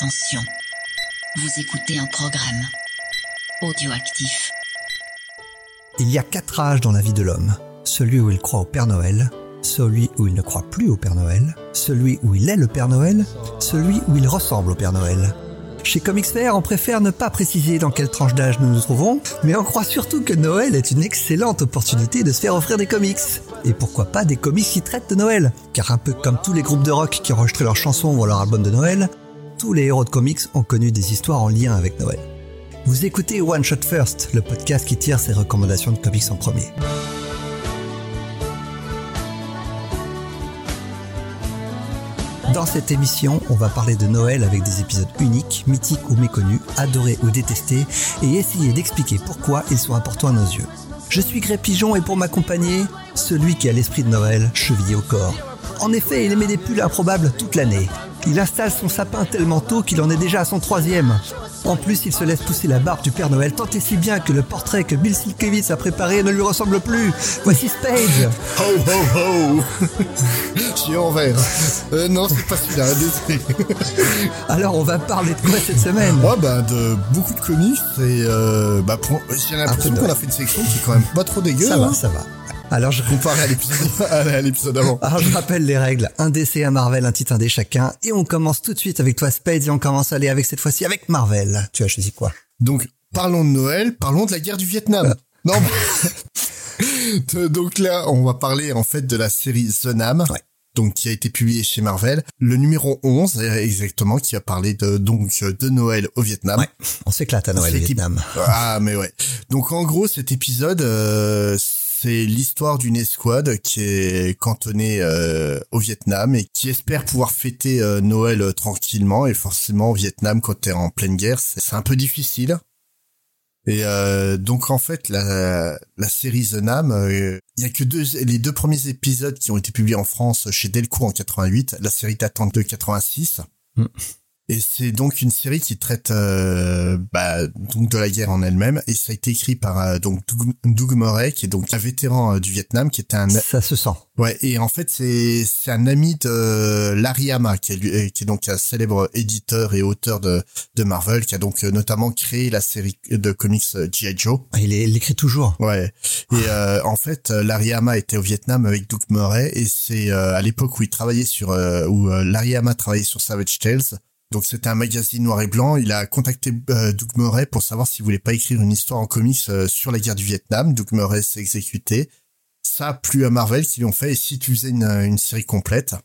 Attention, vous écoutez un programme audioactif. Il y a quatre âges dans la vie de l'homme. Celui où il croit au Père Noël, celui où il ne croit plus au Père Noël, celui où il est le Père Noël, celui où il ressemble au Père Noël. Chez Comics Fair, on préfère ne pas préciser dans quelle tranche d'âge nous nous trouvons, mais on croit surtout que Noël est une excellente opportunité de se faire offrir des comics. Et pourquoi pas des comics qui traitent de Noël? Car un peu comme tous les groupes de rock qui enregistrent leurs chansons ou leur album de Noël, tous les héros de comics ont connu des histoires en lien avec Noël. Vous écoutez One Shot First, le podcast qui tire ses recommandations de comics en premier. Dans cette émission, on va parler de Noël avec des épisodes uniques, mythiques ou méconnus, adorés ou détestés, et essayer d'expliquer pourquoi ils sont importants à nos yeux. Je suis Gré Pigeon et pour m'accompagner, celui qui a l'esprit de Noël chevillé au corps. En effet, il émet des pulls improbables toute l'année. Il installe son sapin tellement tôt qu'il en est déjà à son troisième. En plus, il se laisse pousser la barbe du Père Noël tant et si bien que le portrait que Bill Sienkiewicz a préparé ne lui ressemble plus. Voici Spade Ho ho ho Je suis en vert. Euh, non, c'est pas celui-là. Alors, on va parler de quoi cette semaine? Oh bah de beaucoup de comics et euh, bah pour- j'ai l'impression qu'on a fait une sélection qui est quand même pas trop dégueu. Ça hein, va, ça va. Alors, je, Comparé à l'épisode à l'épisode avant. alors, je rappelle les règles. Un DC, un Marvel, un titre, un dé chacun. Et on commence tout de suite avec toi, Spade, et on commence à aller avec cette fois-ci avec Marvel. Tu as choisi quoi? Donc parlons de Noël, parlons de la guerre du Vietnam. Non. mais- Donc là, on va parler en fait de la série The Nam. Ouais. Donc qui a été publiée chez Marvel, le numéro 11 euh, exactement qui a parlé de donc de Noël au Vietnam. Ouais. On s'éclate à Noël au Vietnam. Ah mais ouais. Donc en gros cet épisode euh, c'est l'histoire d'une escouade qui est cantonnée euh, au Vietnam et qui espère pouvoir fêter euh, Noël euh, tranquillement et forcément au Vietnam quand t'es en pleine guerre c'est un peu difficile. Et euh, donc en fait la, série The Nam, euh, il y a que deux les deux premiers épisodes qui ont été publiés en France chez Delcourt en 88, la série datant de 86. Mm. Et c'est donc une série qui traite euh, bah, donc de la guerre en elle-même et ça a été écrit par euh, donc Doug, Doug Murray qui est donc un vétéran euh, du Vietnam qui était un Ça se sent. ouais et en fait c'est c'est un ami de Larry Hama qui est euh, qui est donc un célèbre éditeur et auteur de de Marvel qui a donc notamment créé la série de comics G.I. Joe. Ah, Il, est- il écrit toujours. Ouais. Et euh, en fait, Larry Hama était au Vietnam avec Doug Murray et c'est euh, à l'époque où il travaillait sur où Larry Hama travaillait sur Savage Tales. Donc c'était un magazine noir et blanc. Il a contacté euh, Doug Murray pour savoir s'il voulait pas écrire une histoire en comics euh, sur la guerre du Vietnam. Doug Murray s'est exécuté. Ça a plu à Marvel qui l'ont fait et si tu faisais une, une série complète.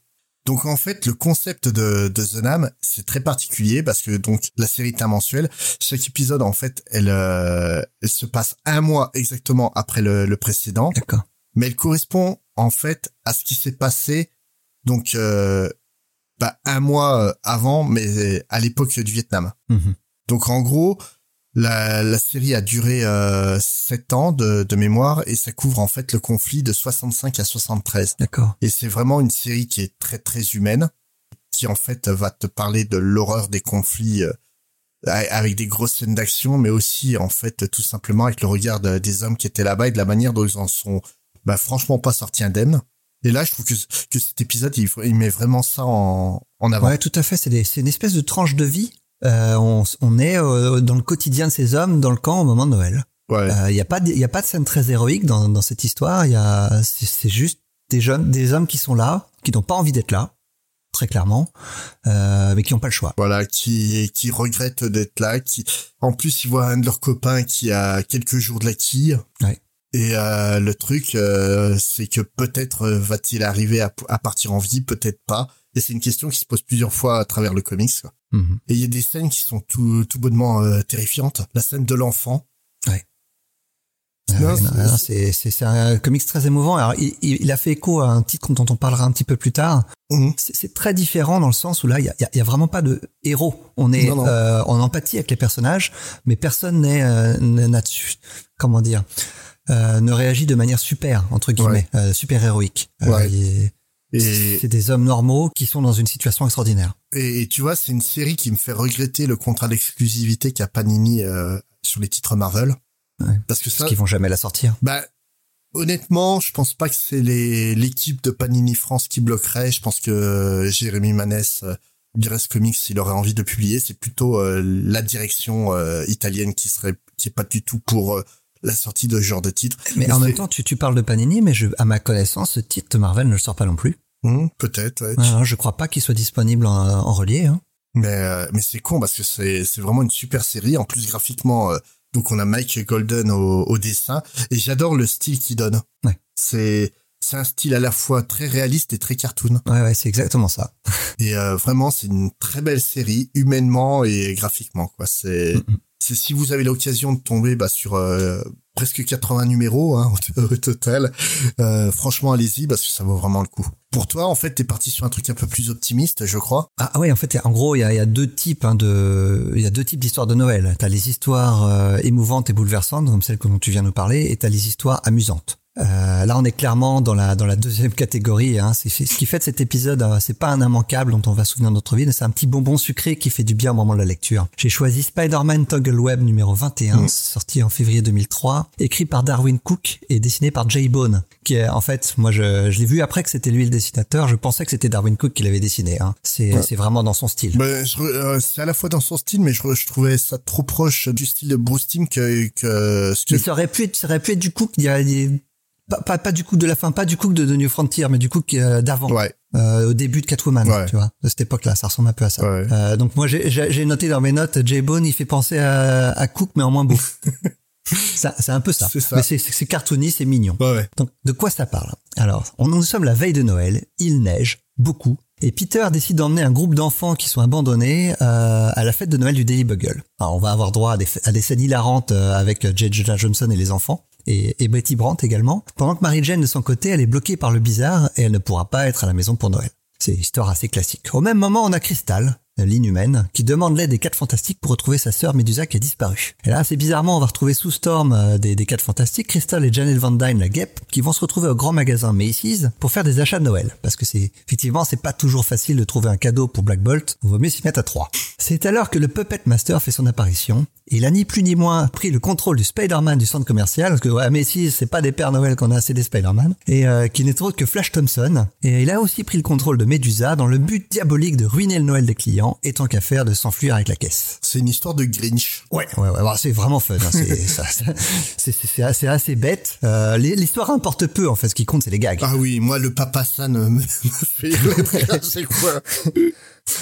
Donc en fait, le concept de, de The Nam, c'est très particulier parce que donc la série est un mensuel. Chaque épisode, en fait, elle, euh, elle se passe un mois exactement après le, le précédent, D'accord. mais elle correspond en fait à ce qui s'est passé donc euh, bah, un mois euh, avant, mais à l'époque du Vietnam. Mhm. Donc en gros, la, la série a duré euh, 7 ans de, de mémoire et ça couvre en fait le conflit de 65 à 73. D'accord. Et c'est vraiment une série qui est très très humaine, qui en fait va te parler de l'horreur des conflits euh, avec des grosses scènes d'action, mais aussi en fait tout simplement avec le regard de- des hommes qui étaient là-bas et de la manière dont ils en sont bah, franchement pas sortis indemnes. Et là, je trouve que, que cet épisode, il, il met vraiment ça en, en avant. Ouais, tout à fait. C'est une espèce de tranche de vie. Euh, on, on est euh, dans le quotidien de ces hommes dans le camp au moment de Noël. Ouais. Il n'y a pas de, y a pas de scène très héroïque dans, dans cette histoire. Il y a c'est juste des jeunes, des hommes qui sont là, qui n'ont pas envie d'être là, très clairement, euh, mais qui n'ont pas le choix. voilà, qui qui regrettent d'être là, qui en plus ils voient un de leurs copains qui a quelques jours de la quille. Ouais. Et euh, le truc, euh, c'est que peut-être euh, va-t-il arriver à, à partir en vie, peut-être pas. Et c'est une question qui se pose plusieurs fois à travers le comics. quoi. Mhm. Et il y a des scènes qui sont tout, tout bonnement euh, terrifiantes. La scène de l'enfant. Ouais, c'est- un comics très émouvant. Alors, il, il a fait écho à un titre dont on parlera un petit peu plus tard. Mhm. C'est très différent dans le sens où là, il y a, vraiment pas de héros. On est Non, non. euh, en empathie avec les personnages, mais personne n'est euh, comment dire? Euh, ne réagit de manière super entre guillemets, euh, super héroïque. Euh, Ouais. il- Et, C'est des hommes normaux qui sont dans une situation extraordinaire. et, et tu vois, c'est une série qui me fait regretter le contrat d'exclusivité qu'a Panini sur les titres Marvel. Ouais. Parce que ça, Parce qu'ils vont jamais la sortir. Bah, honnêtement, je pense pas que c'est l'équipe de Panini France qui bloquerait. Je pense que Jérémy Manès Beerest Comics s'il aurait envie de publier. C'est plutôt la direction italienne qui serait qui est pas du tout pour la sortie de ce genre de titre. Mais, en même temps, tu, tu parles de Panini, mais je, à ma connaissance, ce titre Marvel ne le sort pas non plus. Hmm, peut-être. Ouais. je crois pas qu'il soit disponible en, en relié. Hein. Mais mais c'est con parce que c'est vraiment une super série. En plus graphiquement, donc on a Mike Golden au, au dessin et j'adore le style qu'il donne. Ouais. C'est c'est un style à la fois très réaliste et très cartoon. Ouais, ouais, c'est exactement ça. et euh, vraiment, c'est une très belle série, humainement et graphiquement. Quoi, c'est, c'est si vous avez l'occasion de tomber bah, sur euh, presque 80 numéros hein, au total, euh, franchement, allez-y parce que ça vaut vraiment le coup. Pour toi, en fait, t'es parti sur un truc un peu plus optimiste, je crois. Ah ouais, en fait, en gros, il y a, deux types hein, de, il y a deux types d'histoires de Noël. T'as les histoires euh, émouvantes et bouleversantes, comme celles dont tu viens nous parler, et t'as les histoires amusantes. Euh, là, on est clairement dans la dans la deuxième catégorie. Hein. C'est ce qui fait de cet épisode, euh, c'est pas un immanquable dont on va se souvenir de notre vie, mais c'est un petit bonbon sucré qui fait du bien au moment de la lecture. J'ai choisi Spider-Man Toggle Web numéro 21, mm. sorti en février 2003, écrit par Darwin Cook et dessiné par Jay Bone, qui est en fait, moi je, je l'ai vu après que c'était lui le dessinateur. Je pensais que c'était Darwin Cook qui l'avait dessiné. Hein. C'est c'est vraiment dans son style. Ben, euh, c'est à la fois dans son style, mais je, je, trouvais ça trop proche du style de Bruce Timm que que. Mais ça aurait pu être, ça aurait pu être du Cook. Il y a pas, pas, pas, du coup de la fin, pas du coup de The New Frontier, mais du coup euh, d'avant, ouais. euh, au début de Catwoman, tu vois, de cette époque-là, ça ressemble un peu à ça. Ouais. Euh, donc moi j'ai noté dans mes notes, Jay Bone, il fait penser à, à Cook, mais en moins beau. c'est un peu ça. ça. Mais c'est cartoony, c'est mignon. Donc de quoi ça parle? Alors, on nous sommes la veille de Noël, il neige beaucoup. Et Peter décide d'emmener un groupe d'enfants qui sont abandonnés euh, à la fête de Noël du Daily Bugle. Alors, on va avoir droit à des, à des scènes hilarantes euh, avec J. J. Johnson et les enfants et, et Betty Brandt également, pendant que Mary Jane de son côté, elle est bloquée par le bizarre et elle ne pourra pas être à la maison pour Noël. C'est une histoire assez classique. Au même moment, on a Crystal, l'inhumaine, qui demande l'aide des quatre fantastiques pour retrouver sa sœur Médusa qui a disparu. Et là, c'est bizarrement, on va retrouver sous Storm euh, des, des quatre fantastiques, Crystal et Janet Van Dyne, la guêpe, qui vont se retrouver au grand magasin Macy's pour faire des achats de Noël. Parce que c'est, effectivement, c'est pas toujours facile de trouver un cadeau pour Black Bolt. On vaut mieux s'y mettre à trois. C'est alors que le Puppet Master fait son apparition. Il a ni plus ni moins pris le contrôle du Spider-Man du centre commercial, parce que ouais, Macy's, c'est pas des Pères Noël qu'on a, c'est des Spider-Man, et euh, qui n'est autre que Flash Thompson. Et il a aussi pris le contrôle de Médusa dans le but diabolique de ruiner le Noël des clients, et tant qu'à faire de s'enfuir avec la caisse. C'est une histoire de Grinch. Ouais, ouais, ouais, c'est vraiment fun. Hein, c'est assez, assez bête. Euh, L'histoire importe peu en fait. Ce qui compte, c'est les gags. Ah oui, moi le papa San me, me fait c'est quoi?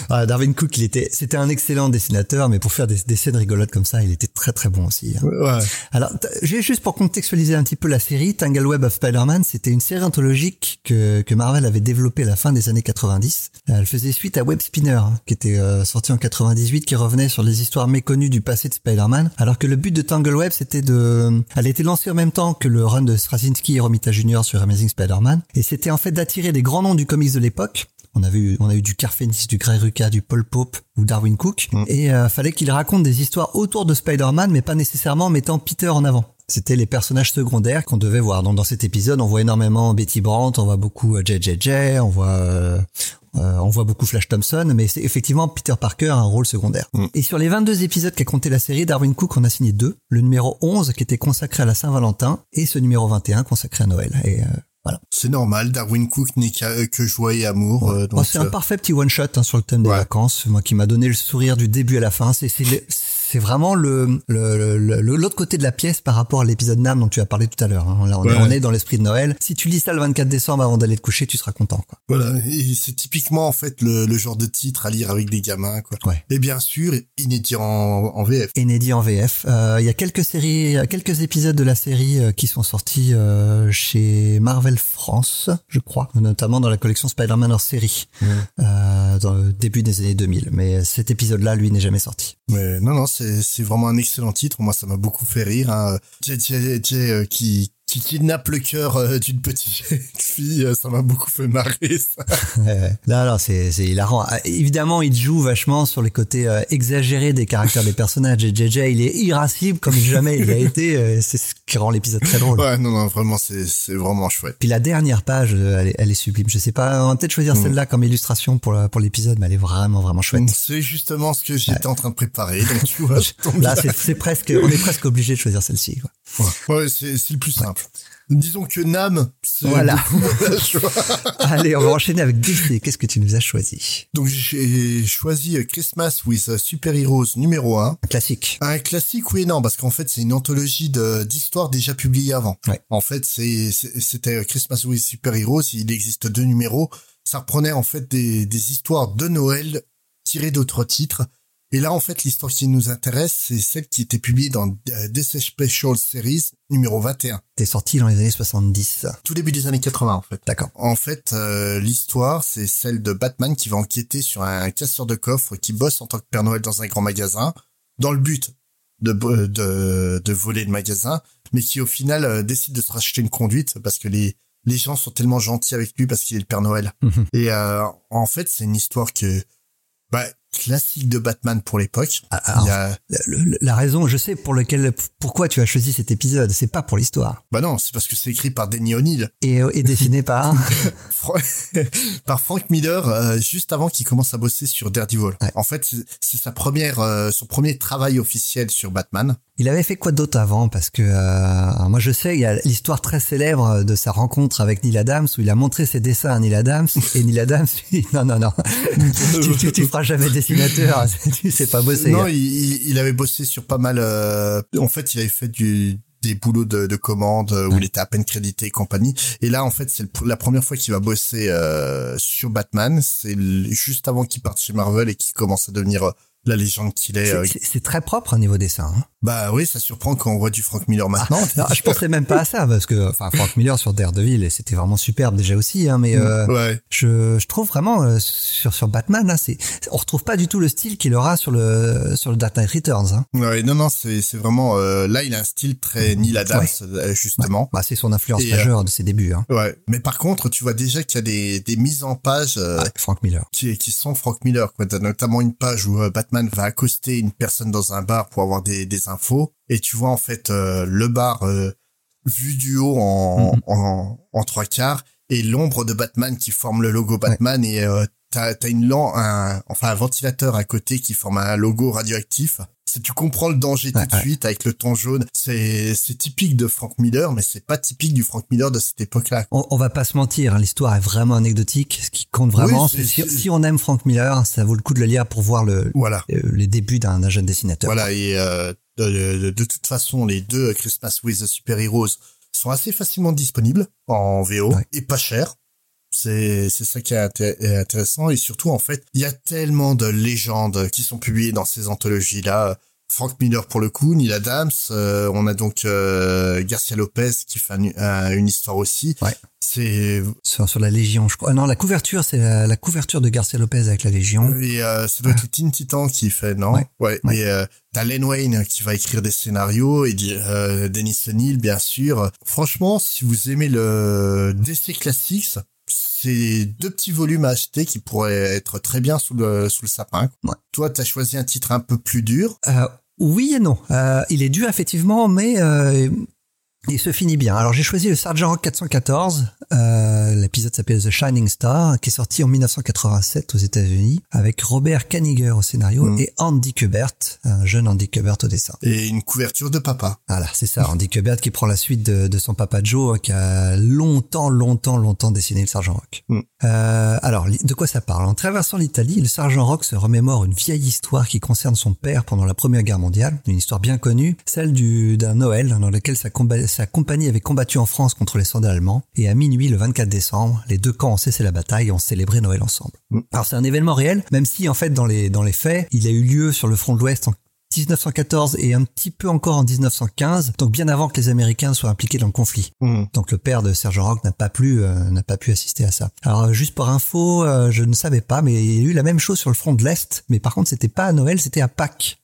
Ah, Darwin Cook, il était, c'était un excellent dessinateur, mais pour faire des, des, scènes rigolotes comme ça, il était très très bon aussi. Hein. Ouais. Alors, juste pour contextualiser un petit peu la série, Tangle Web of Spider-Man, c'était une série anthologique que, que Marvel avait développée à la fin des années 90. Elle faisait suite à Web Spinner, hein, qui était euh, sorti en 98, qui revenait sur les histoires méconnues du passé de Spider-Man. Alors que le but de Tangle Web, c'était de, elle a été lancée en même temps que le run de Straczynski et Romita Jr. sur Amazing Spider-Man, et c'était en fait d'attirer des grands noms du comics de l'époque on a vu, on a eu du Carfenis, du Grey Rucka, du Paul Pope ou Darwin Cook. Mm. Et euh, fallait qu'il raconte des histoires autour de Spider-Man, mais pas nécessairement en mettant Peter en avant. C'était les personnages secondaires qu'on devait voir. Donc dans cet épisode, on voit énormément Betty Brandt, on voit beaucoup JJJ, euh, on voit euh, euh, on voit beaucoup Flash Thompson, mais c'est effectivement Peter Parker a un rôle secondaire. Mm. Et sur les 22 épisodes qu'a compté la série, Darwin Cook en a signé deux. Le numéro 11 qui était consacré à la Saint-Valentin et ce numéro 21 consacré à Noël. Et voilà. C'est normal, Darwin Cook n'est que joie et amour. Euh, oh, c'est un parfait petit one shot hein, sur le thème des vacances, moi qui m'a donné le sourire du début à la fin. C'est c'est vraiment le l'autre côté de la pièce par rapport à l'épisode Nam dont tu as parlé tout à l'heure. Hein. Là, on, est dans l'esprit de Noël. Si tu lis ça le 24 décembre avant d'aller te coucher, tu seras content. Quoi. Voilà, et c'est typiquement en fait le, le, genre de titre à lire avec des gamins. Quoi. Ouais. Et bien sûr, inédit en, en VF. Inédit en VF. Euh, il y a quelques séries, quelques épisodes de la série euh, qui sont sortis euh, chez Marvel France, je crois, notamment dans la collection Spider-Man hors série, euh, dans le début des années 2000. Mais cet épisode-là, lui, n'est jamais sorti. Mais non, non, c'est c'est vraiment un excellent titre. Moi, ça m'a beaucoup fait rire. Hein. Euh, qui kidnappe le cœur euh, d'une petite fille, euh, ça m'a beaucoup fait marrer ça. là, là, c'est hilarant. Ah, évidemment, il joue vachement sur les côtés exagérés des caractères des personnages. Et JJ, il est irascible comme jamais il a été. c'est ce qui rend l'épisode très drôle. Ouais, non, non, vraiment, c'est vraiment chouette. Puis la dernière page, elle est, elle est sublime. Je sais pas, on va peut-être choisir mm. celle-là comme illustration pour pour l'épisode, mais elle est vraiment vraiment chouette. C'est justement ce que j'étais en train de préparer. Donc tu vois, là, c'est presque, on est presque obligé de choisir celle-ci. Ouais, c'est c'est le plus simple. Disons que Nam, c'est Voilà. Allez, on va enchaîner avec DC. Qu'est-ce que tu nous as choisi Donc j'ai choisi Christmas with Super Heroes numéro 1. Un classique. Un classique, oui et non, parce qu'en fait, c'est une anthologie d'histoires déjà publiées avant. Ouais. En fait, c'était Christmas with Super Heroes, il existe deux numéros. Ça reprenait en fait des, des histoires de Noël tirées d'autres titres. Et là, en fait, l'histoire qui nous intéresse, c'est celle qui était publiée dans euh, DC Special Series numéro 21. T'es sorti dans les années 70. Tout début des années 80, en fait. D'accord. En fait, euh, l'histoire, c'est celle de Batman qui va enquêter sur un casseur de coffre qui bosse en tant que Père Noël dans un grand magasin, dans le but de, bo- de, de voler le magasin, mais qui au final euh, décide de se racheter une conduite parce que les, les gens sont tellement gentils avec lui parce qu'il est le Père Noël. Mhm. Et euh, en fait, c'est une histoire que bah, classique de Batman pour l'époque. Ah, alors, Il y a, le- le- la raison, je sais pour lequel, pourquoi tu as choisi cet épisode. C'est pas pour l'histoire. bah non, c'est parce que c'est écrit par Denny O'Neill. Et, et dessiné par. Par Frank Miller euh, juste avant qu'il commence à bosser sur Daredevil. Ouais. En fait, c'est- c'est sa première, euh, son premier travail officiel sur Batman. Il avait fait quoi d'autre avant? Parce que euh, moi je sais, il y a l'histoire très célèbre de sa rencontre avec Neil Adams où il a montré ses dessins à Neil Adams et Neil Adams lui dit non non non, tu, tu, tu feras jamais dessinateur, tu sais pas bosser. Non, il, il- il avait bossé sur pas mal. euh, en fait, il avait fait du des boulots de, de commande où Ouais. il était à peine crédité et compagnie. Et là, en fait, c'est la première fois qu'il va bosser euh, sur Batman. C'est juste avant qu'il parte chez Marvel et qu'il commence à devenir euh, la légende qu'il est. C'est- euh. très propre au niveau dessin. Hein. Bah oui, ça surprend quand on voit du Frank Miller maintenant. Alors, je penserais même pas à ça parce que enfin Frank Miller sur Daredevil c'était vraiment superbe déjà aussi hein, mais euh, ouais. je, je trouve vraiment euh, sur sur Batman là c'est on retrouve pas du tout le style qu'il aura sur le sur le Dark Knight Returns hein. Ouais, non, non, c'est c'est vraiment euh, là, il a un style très Neil Adams Ouais. justement. Bah, c'est son influence Et, majeure de ses débuts hein. Ouais. Mais par contre, tu vois déjà qu'il y a des des mises en page Ouais, Frank Miller. qui qui sont Frank Miller. Quoi, t'as notamment une page où euh, Batman va accoster une personne dans un bar pour avoir des des infos, et tu vois en fait euh, le bar euh, vu du haut en Mhm. en, en trois quarts et l'ombre de Batman qui forme le logo Batman et euh, t'as une lampe, un enfin un ventilateur à côté qui forme un logo radioactif. Tu comprends le danger tout de suite avec le ton jaune. C'est typique de Frank Miller, mais c'est pas typique du Frank Miller de cette époque-là. On, on va pas se mentir, hein, l'histoire est vraiment anecdotique. Ce qui compte vraiment, Oui, c'est si, on aime Frank Miller, ça vaut le coup de le lire pour voir le, Voilà. euh, les débuts d'un jeune dessinateur. Voilà, et euh, de, de, de toute façon, les deux Christmas with the Super Heroes sont assez facilement disponibles en VO Ouais. et pas cher. C'est c'est ça qui est inté- est intéressant et surtout en fait, il y a tellement de légendes qui sont publiées dans ces anthologies là. Frank Miller pour le coup, Neil Adams, euh, on a donc euh, Garcia Lopez qui fait un- un- une histoire aussi. Ouais. C'est Sur, sur la Légion, je crois. Ah Non, la couverture, c'est la, la couverture de Garcia Lopez avec la Légion. Et euh, ça doit être Teen Titan qui fait, non? Ouais. Ouais. Ouais. Et euh, t'as Len Wayne qui va écrire des scénarios et euh, Dennis O'Neill, bien sûr. Franchement, si vous aimez le DC Classics, c'est deux petits volumes à acheter qui pourraient être très bien sous le sous le sapin. Ouais. Toi, t'as choisi un titre un peu plus dur. Euh, oui et non. Euh, il est dur effectivement, mais euh, il se finit bien. Alors j'ai choisi le Sergent Rock 414. Euh, L'épisode s'appelle The Shining Star, qui est sorti en 1987 aux États-Unis, avec Robert Kaniger au scénario Mm. et Andy Kubert, un jeune Andy Kubert au dessin. Et une couverture de papa. Voilà, c'est ça, Andy Kubert qui prend la suite de, de son papa Joe, hein, qui a longtemps, longtemps, longtemps dessiné le Sergent Rock. Mm. Euh, alors, de quoi ça parle? En traversant l'Italie, le Sergent Rock se remémore une vieille histoire qui concerne son père pendant la Première Guerre mondiale, une histoire bien connue, celle du d'un Noël dans lequel sa, comba- sa compagnie avait combattu en France contre les soldats allemands, et à minuit le 24 décembre, les deux camps ont cessé la bataille et ont célébré Noël ensemble. Mm. Alors c'est un événement réel, même si en fait dans les dans les faits, il a eu lieu sur le front de l'Ouest en 1914 et un petit peu encore en 1915, donc bien avant que les Américains soient impliqués dans le conflit. Mm. Donc le père de Sergent Rock n'a pas pu euh, n'a pas pu assister à ça. Alors juste pour info, euh, je ne savais pas, mais il y a eu la même chose sur le front de l'Est, mais par contre c'était pas à Noël, c'était à Pâques.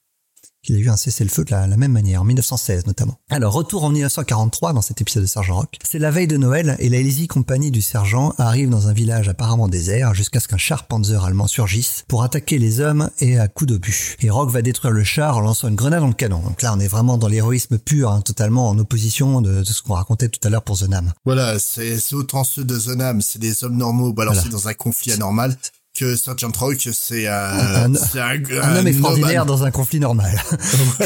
Il a eu un cessez-le-feu de la, la même manière, en 1916 notamment. Alors, retour en 1943 dans cet épisode de Sergent Rock. C'est la veille de Noël et la Easy Company du sergent arrive dans un village apparemment désert jusqu'à ce qu'un char Panzer allemand surgisse pour attaquer les hommes et à coups d'obus. Et Rock va détruire le char en lançant une grenade dans le canon. Donc là, on est vraiment dans l'héroïsme pur, hein, totalement en opposition de, de ce qu'on racontait tout à l'heure pour The Nam. Voilà, c'est c'est autant ceux de Zonam, c'est des hommes normaux balancés Voilà. dans un conflit anormal, que Sergeant Rock, c'est un, Un- c'est un, Un homme extraordinaire dans un conflit normal.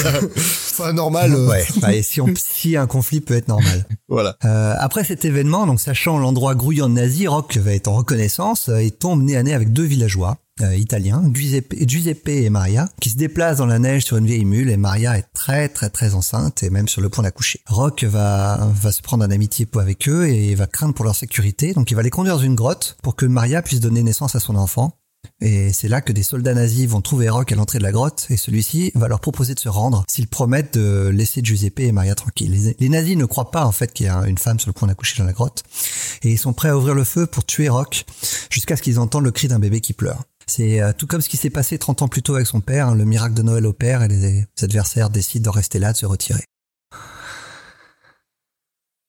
Enfin, normal. euh, ouais. Bah, et si, on, si un conflit peut être normal. Voilà. Euh, après cet événement, donc sachant l'endroit grouillant de nazis, Rock va être en reconnaissance euh, et tombe nez à nez avec deux villageois euh, Giuseppe, Giuseppe et Maria, qui se déplacent dans la neige sur une vieille mule et Maria est très très très enceinte et même sur le point d'accoucher. Rock va va se prendre en amitié avec eux et va craindre pour leur sécurité, donc il va les conduire dans une grotte pour que Maria puisse donner naissance à son enfant. Et c'est là que des soldats nazis vont trouver Rock à l'entrée de la grotte et celui-ci va leur proposer de se rendre s'ils promettent de laisser Giuseppe et Maria tranquilles. Les, les nazis ne croient pas en fait qu'il y a une femme sur le point d'accoucher dans la grotte et ils sont prêts à ouvrir le feu pour tuer Rock jusqu'à ce qu'ils entendent le cri d'un bébé qui pleure. C'est euh, tout comme ce qui s'est passé 30 ans plus tôt avec son père, hein, le miracle de Noël opère et les adversaires décident de rester là, de se retirer.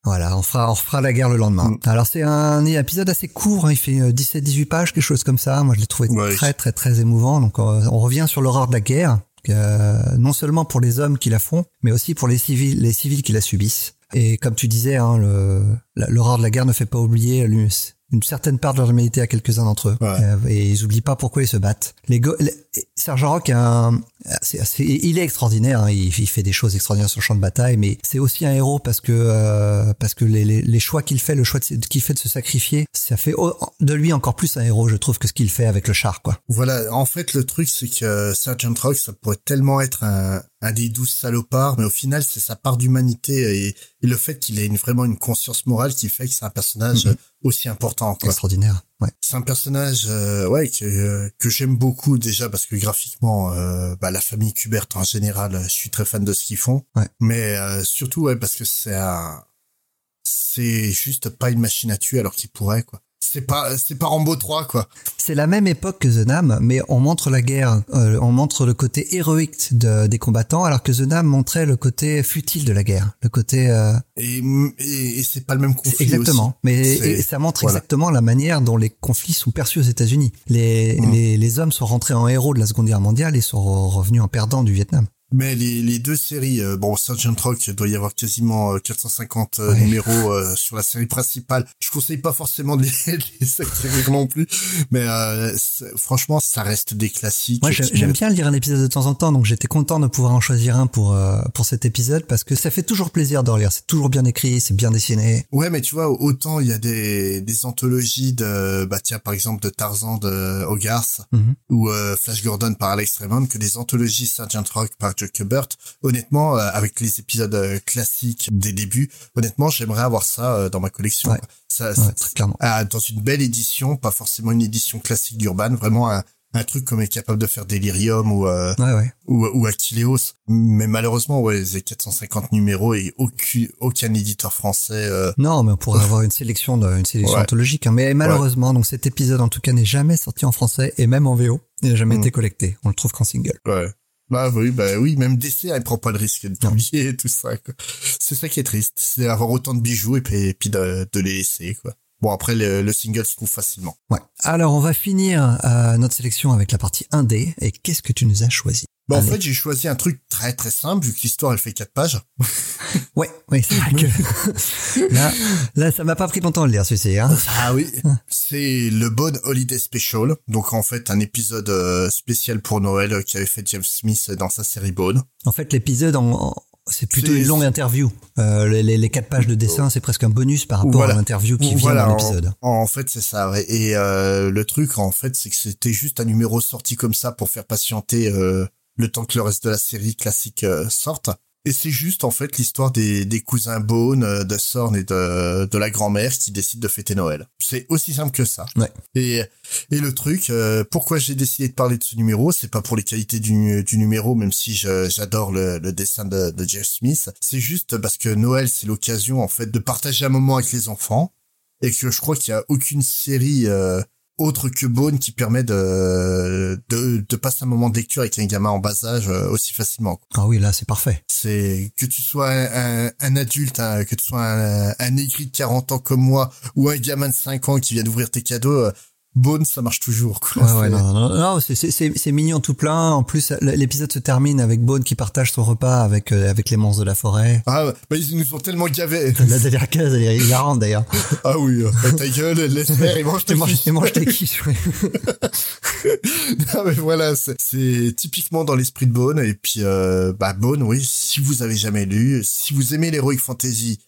Voilà, on fera, on fera la guerre le lendemain. Mm. Alors c'est un épisode assez court, hein, il fait 17-18 pages, quelque chose comme ça. Moi je l'ai trouvé Ouais. très très très émouvant. Donc on, on revient sur l'horreur de la guerre, euh, non seulement pour les hommes qui la font, mais aussi pour les civils, les civils qui la subissent. Et comme tu disais, hein, l'horreur de la guerre ne fait pas oublier une certaine part de leur humanité à quelques-uns d'entre eux. Ouais. Euh, et ils oublient pas pourquoi ils se battent. Les go- les- Sergent Rock, un, il est extraordinaire. hein, il, il fait des choses extraordinaires sur le champ de bataille, mais c'est aussi un héros parce que euh, parce que les, les, les choix qu'il fait, le choix qu'il fait de se sacrifier, ça fait de lui encore plus un héros, je trouve, que ce qu'il fait avec le char, quoi. Voilà. En fait, le truc, c'est que Sergeant Rock, ça pourrait tellement être un, un des douze salopards, mais au final, c'est sa part d'humanité et, et le fait qu'il ait une, vraiment une conscience morale qui fait que c'est un personnage Mhm. aussi important, quoi. Extraordinaire. Ouais. C'est un personnage, euh, ouais, que, euh, que j'aime beaucoup déjà parce que graphiquement, euh, bah, la famille Kubert en général, euh, je suis très fan de ce qu'ils font. Ouais. Mais euh, surtout, ouais, parce que c'est un, c'est juste pas une machine à tuer alors qu'il pourrait, quoi. C'est pas, c'est pas Rambo 3, quoi. C'est la même époque que The Nam, mais on montre la guerre, euh, on montre le côté héroïque de- des combattants, alors que The Nam montrait le côté futile de la guerre, le côté euh, Et, et, et c'est pas le même conflit. exactement. aussi. Mais et ça montre voilà. exactement la manière dont les conflits sont perçus aux États-Unis. Les, Mm. les les hommes sont rentrés en héros de la Seconde Guerre mondiale et sont revenus en perdants du Vietnam. Mais les, les deux séries, euh, bon, Sergeant Rock, il doit y avoir quasiment euh, 450 euh, Ouais. numéros euh, sur la série principale. Je conseille pas forcément de les, de les acquérir non plus, mais euh, franchement, ça reste des classiques. Moi, j'aime bien lire un épisode de temps en temps, donc j'étais content de pouvoir en choisir un pour euh, pour cet épisode parce que ça fait toujours plaisir de relire. C'est toujours bien écrit, c'est bien dessiné. Ouais, mais tu vois, autant il y a des, des anthologies de, bah tiens, par exemple de Tarzan de Hogarth Mhm. ou euh, Flash Gordon par Alex Raymond que des anthologies Sergeant Rock par Kubert. Honnêtement, euh, avec les épisodes euh, classiques des débuts, honnêtement, j'aimerais avoir ça euh, dans ma collection. Ouais. Ça, Ouais, ça- très clairement. ah, dans une belle édition, pas forcément une édition classique d'Urban, vraiment un, un truc comme est capable de faire Delirium ou euh, Ouais, ouais. ou, ou Aquileos. Mais malheureusement, ouais, c'est 450 numéros et aucun, aucun éditeur français. euh, Non, mais on pourrait avoir une sélection, de, une sélection Ouais. anthologique. hein. Mais malheureusement, donc cet épisode en tout cas n'est jamais sorti en français et même en VO. Il n'a jamais Mm. été collecté. On le trouve qu'en single. Ouais. Bah oui, bah oui, même DC, elle prend pas le risque de publier tout ça. C'est ça qui est triste, c'est d'avoir autant de bijoux et puis, et puis de, de les laisser. Quoi. Bon, après, le, le single se trouve facilement. Ouais. Alors, on va finir euh, notre sélection avec la partie 1D. Et qu'est-ce que tu nous as choisi? Bah, en Allez. fait, j'ai choisi un truc très très simple, vu que l'histoire, elle fait quatre pages. Ouais, ouais, c'est vrai que là, là, ça m'a pas pris longtemps de lire celui-ci. Hein. Ah oui. C'est le Bone Holiday Special. Donc, en fait, un épisode euh, spécial pour Noël euh, qui avait fait James Smith dans sa série Bone. En fait, l'épisode, en, en- c'est plutôt une longue interview. Euh, les, les, les quatre pages de dessin, c'est presque un bonus par rapport Voilà. à l'interview qui vient dans en- l'épisode. En, fait, c'est ça. ouais. Et euh, le truc, en fait, c'est que c'était juste un numéro sorti comme ça pour faire patienter euh, le temps que le reste de la série classique euh, sorte. Et c'est juste en fait l'histoire des, des cousins Bone, euh, de Sorn et de, de la grand-mère qui décident de fêter Noël. C'est aussi simple que ça. Ouais. Et, et le truc, euh, pourquoi j'ai décidé de parler de ce numéro, c'est pas pour les qualités du, du numéro, même si j'adore le, le dessin de, de Jeff Smith. C'est juste parce que Noël, c'est l'occasion en fait de partager un moment avec les enfants et que je crois qu'il y a aucune série euh, autre que Bone qui permet de, de de passer un moment de lecture avec un gamin en bas âge euh, aussi facilement. Ah oui, là, c'est parfait. C'est que tu sois un, un, un adulte, hein, que tu sois un, un aigri de 40 ans comme moi ou un gamin de 5 ans qui vient d'ouvrir tes cadeaux, euh, Bone, ça marche toujours. Quoi. Ouais, ouais, non, non, non, c'est, mignon tout plein. En plus, l'épisode se termine avec Bone qui partage son repas avec euh, avec les monstres de la forêt. Ah, bah ils nous ont tellement gavés. La dernière case, elle est hilarante d'ailleurs. Ah oui, euh, ta gueule, laisse faire et mange tes quiches. Et mange tes quiches, non mais voilà, c'est, c'est typiquement dans l'esprit de Bone. Et puis, euh, bah Bone, oui, si vous avez jamais lu, si vous aimez l'heroic fantasy,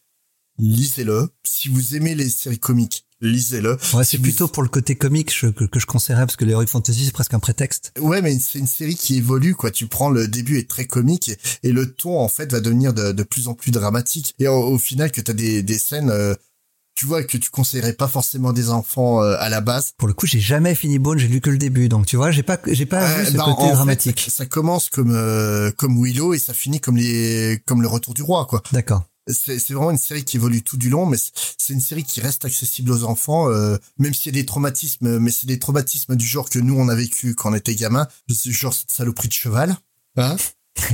lisez-le. Si vous aimez les séries comiques, lisez-le. Ouais, c'est plutôt pour le côté comique que, que je conseillerais parce que l'Heroic Fantasy c'est presque un prétexte. Ouais, mais c'est une série qui évolue quoi. Tu prends le début est très comique et, le ton en fait va devenir de, de plus en plus dramatique et au, final que t'as des des scènes euh, tu vois que tu conseillerais pas forcément des enfants euh, à la base. Pour le coup, j'ai jamais fini Bone, j'ai lu que le début, donc tu vois, j'ai pas j'ai pas vu ce bah, côté dramatique. ça commence comme euh, comme Willow et ça finit comme les comme le Retour du Roi, quoi. D'accord c'est vraiment une série qui évolue tout du long, mais c'est une série qui reste accessible aux enfants, euh, même s'il y a des traumatismes, mais c'est des traumatismes du genre que nous on a vécu quand on était gamin, genre cette saloperie de cheval. Hein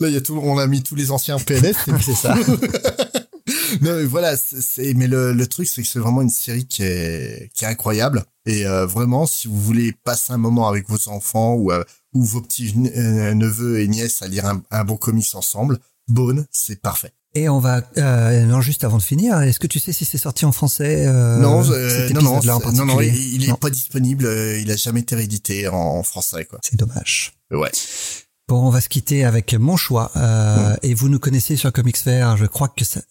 Là, il y a tout, on a mis tous les anciens PNS, c'est ça. non, mais voilà, c'est, mais le, le truc, c'est que c'est vraiment une série qui est, qui est incroyable. Et euh, vraiment, si vous voulez passer un moment avec vos enfants ou, euh, ou vos petits neveux et nièces à lire un, un bon comics ensemble, Bone, c'est parfait. Et on va euh, non juste avant de finir, est-ce que tu sais si c'est sorti en français euh, non, euh, non, non, non, non, il, il est pas disponible, euh, il a jamais été réédité en, en français quoi. C'est dommage. Ouais. Bon, on va se quitter avec mon choix. Euh, Et vous nous connaissez sur Comics Fair. Je crois que ça,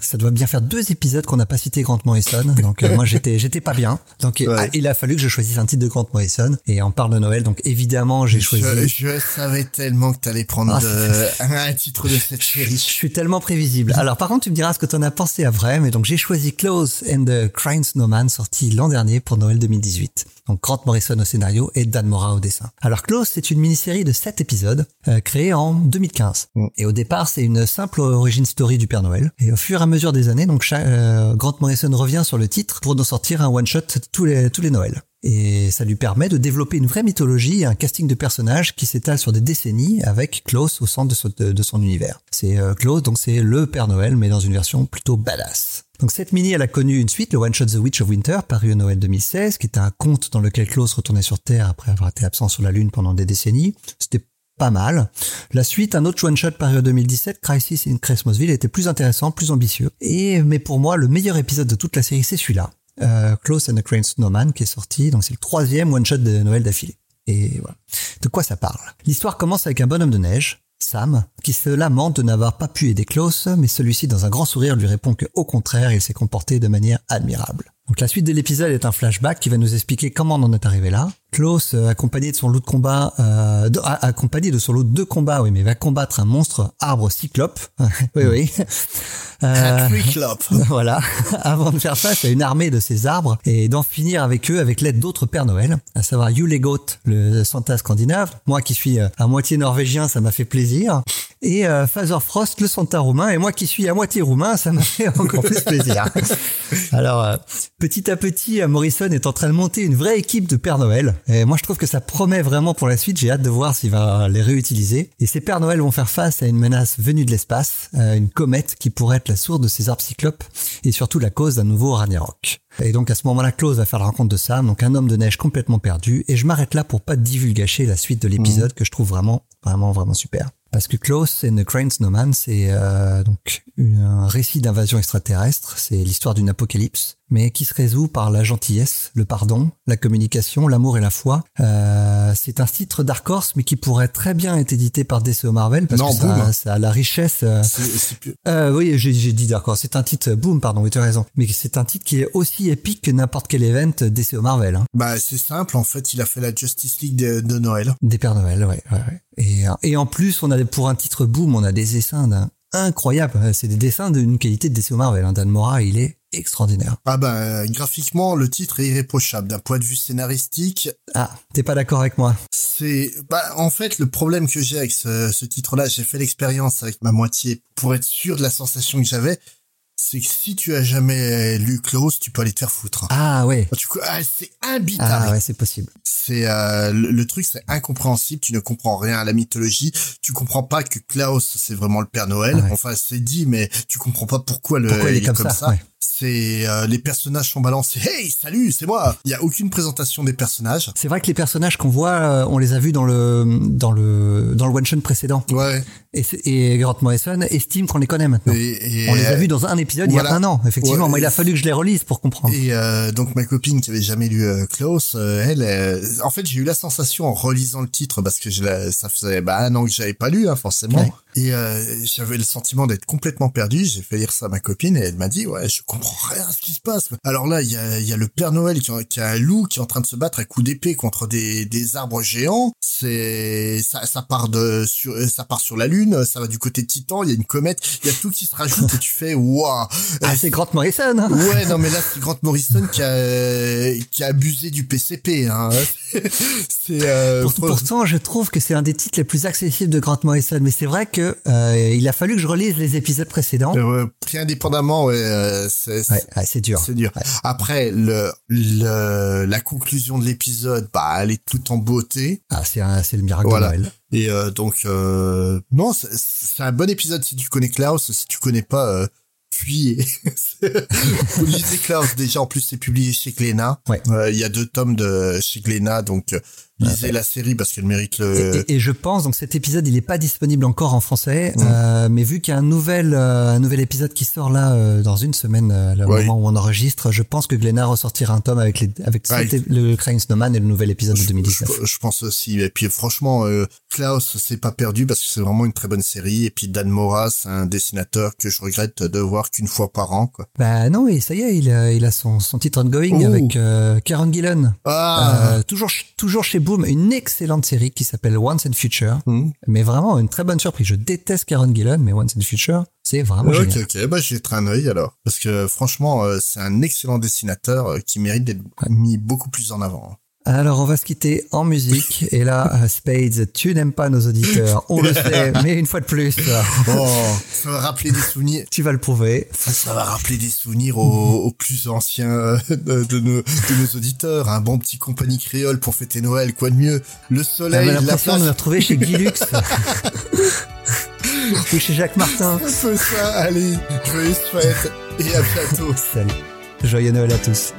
ça, doit bien faire deux épisodes qu'on n'a pas cité Grant Morrison. Donc euh, moi j'étais j'étais pas bien. Donc ah, il a fallu que je choisisse un titre de Grant Morrison. Et on parle de Noël. Donc évidemment j'ai choisi. Je, savais tellement que t'allais prendre ah, un titre de cette série. Je suis tellement prévisible. Alors par contre tu me diras ce que t'en as pensé après. Mais donc j'ai choisi Close and the Crying Snowman sorti l'an dernier pour Noël 2018. Donc Grant Morrison au scénario et Dan Mora au dessin. Alors Close c'est une mini-série de 7 épisode euh, créé en 2015. Mm. Et au départ, c'est une simple origin story du Père Noël. Et au fur et à mesure des années, donc euh, Grant Morrison revient sur le titre pour nous sortir un one shot tous les tous les Noëls. Et ça lui permet de développer une vraie mythologie un casting de personnages qui s'étale sur des décennies avec Klaus au centre de, son univers. C'est euh, Klaus, donc c'est le Père Noël, mais dans une version plutôt badass. Donc cette mini, elle a connu une suite, le One Shot The Witch of Winter, paru au Noël 2016, qui était un conte dans lequel Klaus retournait sur Terre après avoir été absent sur la Lune pendant des décennies. C'était pas mal. La suite, un autre one-shot paru en 2017, Crisis in Christmasville, était plus intéressant, plus ambitieux. Et mais pour moi, le meilleur épisode de toute la série, c'est celui-là, euh, Close and the Crane Snowman, qui est sorti. Donc c'est le troisième one-shot de Noël d'affilée. Et voilà. De quoi ça parle? L'histoire commence avec un bonhomme de neige, Sam, qui se lamente de n'avoir pas pu aider Klaus, mais celui-ci, dans un grand sourire, lui répond que, au contraire, il s'est comporté de manière admirable. Donc la suite de l'épisode est un flashback qui va nous expliquer comment on en est arrivé là. Klaus, euh, accompagné de son lot de combat, euh, accompagné de son lot de combat, oui, mais va combattre un monstre arbre cyclope. oui, oui. Euh, cyclope. voilà. Avant de faire face à une armée de ces arbres et d'en finir avec eux avec l'aide d'autres Pères Noël, à savoir Yulegot, le Santa scandinave. Moi qui suis euh, à moitié norvégien, ça m'a fait plaisir. Et euh, Frost, le Santa roumain. Et moi qui suis à moitié roumain, ça m'a fait encore plus plaisir. Alors, euh, petit à petit, Morrison est en train de monter une vraie équipe de Père Noël. Et moi, je trouve que ça promet vraiment pour la suite. J'ai hâte de voir s'il va les réutiliser. Et ces Pères Noël vont faire face à une menace venue de l'espace, euh, une comète qui pourrait être la source de ces arbres cyclopes et surtout la cause d'un nouveau Ragnarok. Et donc à ce moment-là, Klaus va faire la rencontre de Sam, donc un homme de neige complètement perdu. Et je m'arrête là pour pas divulgacher la suite de l'épisode mmh. que je trouve vraiment, vraiment, vraiment super. Parce que Klaus and the Crane Snowman, c'est euh, donc un récit d'invasion extraterrestre, c'est l'histoire d'une apocalypse, mais qui se résout par la gentillesse, le pardon, la communication, l'amour et la foi. Euh, c'est un titre Dark Horse, mais qui pourrait très bien être édité par DCO Marvel, parce que ça, ça, a la richesse... Euh, oui, j'ai dit Dark Horse, c'est un titre... Boom, pardon, oui, tu as raison. Mais c'est un titre qui est aussi épique que n'importe quel event DCO Marvel. Hein. Bah c'est simple, en fait, il a fait la Justice League de, de Noël. Des Pères Noël, ouais, ouais, ouais. Et, et en plus, on a pour un titre boom, on a des dessins d'un incroyable. C'est des dessins d'une qualité de dessin Marvel. Hein. Dan Mora, il est extraordinaire. Ah bah graphiquement, le titre est irréprochable. D'un point de vue scénaristique. Ah, t'es pas d'accord avec moi C'est bah en fait le problème que j'ai avec ce, ce titre-là, j'ai fait l'expérience avec ma moitié pour être sûr de la sensation que j'avais c'est que si tu as jamais lu Close, tu peux aller te faire foutre. Ah ouais. Du coup, ah, c'est imbitable. Ah ouais, c'est possible. C'est euh, le, truc, c'est incompréhensible. Tu ne comprends rien à la mythologie. Tu comprends pas que Klaus c'est vraiment le Père Noël. Enfin, c'est dit, mais tu comprends pas pourquoi le pourquoi il est, comme, ça. C'est euh, les personnages sont balancés. Hey, salut, c'est moi. Il y a aucune présentation des personnages. C'est vrai que les personnages qu'on voit, euh, on les a vus dans le dans le dans le one shot précédent. Ouais. Et, et Grant Morrison estime qu'on les connaît maintenant. Et, et, on les a vus dans un épisode il y a un an, effectivement. Ouais, Moi, il a fallu que je les relise pour comprendre. Et euh, donc ma copine qui avait jamais lu euh, Klaus, euh, elle, euh, en fait j'ai eu la sensation en relisant le titre parce que je la- ça faisait bah, un an que j'avais pas lu hein, forcément, Ouais. Et euh, j'avais le sentiment d'être complètement perdu. J'ai fait lire ça à ma copine et elle m'a dit ouais je comprends rien à ce qui se passe. Alors là il y a, il y a le Père Noël qui, a- qui a un loup qui est en train de se battre à coups d'épée contre des, des arbres géants. C'est ça, ça part de sur ça part sur la lune, ça va du côté de Titan. Il y a une comète, il y a tout qui se rajoute et tu fais waouh. Ah, c'est Grant Morrison. Hein Ouais, non, mais là, c'est Grant Morrison qui a, qui a abusé du PCP, hein. c'est, euh, Pour- pourtant, je trouve que c'est un des titres les plus accessibles de Grant Morrison. Mais c'est vrai que euh, il a fallu que je relise les épisodes précédents. euh, pris indépendamment, ouais, euh, c'est, Ouais, ouais, dur. c'est dur. Ouais. Après, le, le, la conclusion de l'épisode, bah, elle est toute en beauté. Ah, c'est le miracle Voilà. de Noël. Et euh, donc, non, c'est, un bon épisode si tu connais Klaus. Si tu connais pas, fuyez. Vous lisez Klaus. Déjà, en plus, c'est publié chez Glénat. Ouais. Euh, Il y a deux tomes de chez Glénat, donc lisez la série parce qu'elle mérite le. Et, et- et je pense donc cet épisode il n'est pas disponible encore en français, Mm. euh, mais vu qu'il y a un nouvel euh, un nouvel épisode qui sort là euh, dans une semaine, le moment où on enregistre, je pense que Glenna ressortira un tome avec les avec Ouais. cet- le Crying Snowman et le nouvel épisode de Je, 2019. je- je pense aussi. Et puis franchement, Klaus, c'est pas perdu parce que c'est vraiment une très bonne série. Et puis Dan Mora, c'est un dessinateur que je regrette de voir qu'une fois par an. Quoi. Bah non, et ça y est, il a, il a son, son titre ongoing Oh. avec Karen Gillan. Ah. Toujours toujours chez Boom, une excellente série qui s'appelle Once and Future, Hmm. mais vraiment une très bonne surprise. Je déteste Karen Gillan, mais Once and Future, c'est vraiment ok, génial. ok. Bah, j'ai un œil alors. Parce que franchement, euh, c'est un excellent dessinateur euh, qui mérite d'être mis beaucoup plus en avant. Alors on va se quitter en musique et là euh, Spades, tu n'aimes pas nos auditeurs, on le sait, mais une fois de plus, Oh, ça va rappeler des souvenirs. tu vas le prouver. Ça, ça va rappeler des souvenirs aux, aux plus anciens euh, de, de nos, de nos auditeurs. Un bon petit compagnie créole pour fêter Noël, quoi de mieux? Le soleil, J'avais la l'impression de plage. me retrouver chez Guy Lux ou chez Jacques Martin. Un peu ça, allez, joyeuses fêtes et à bientôt. Salut, joyeux Noël à tous.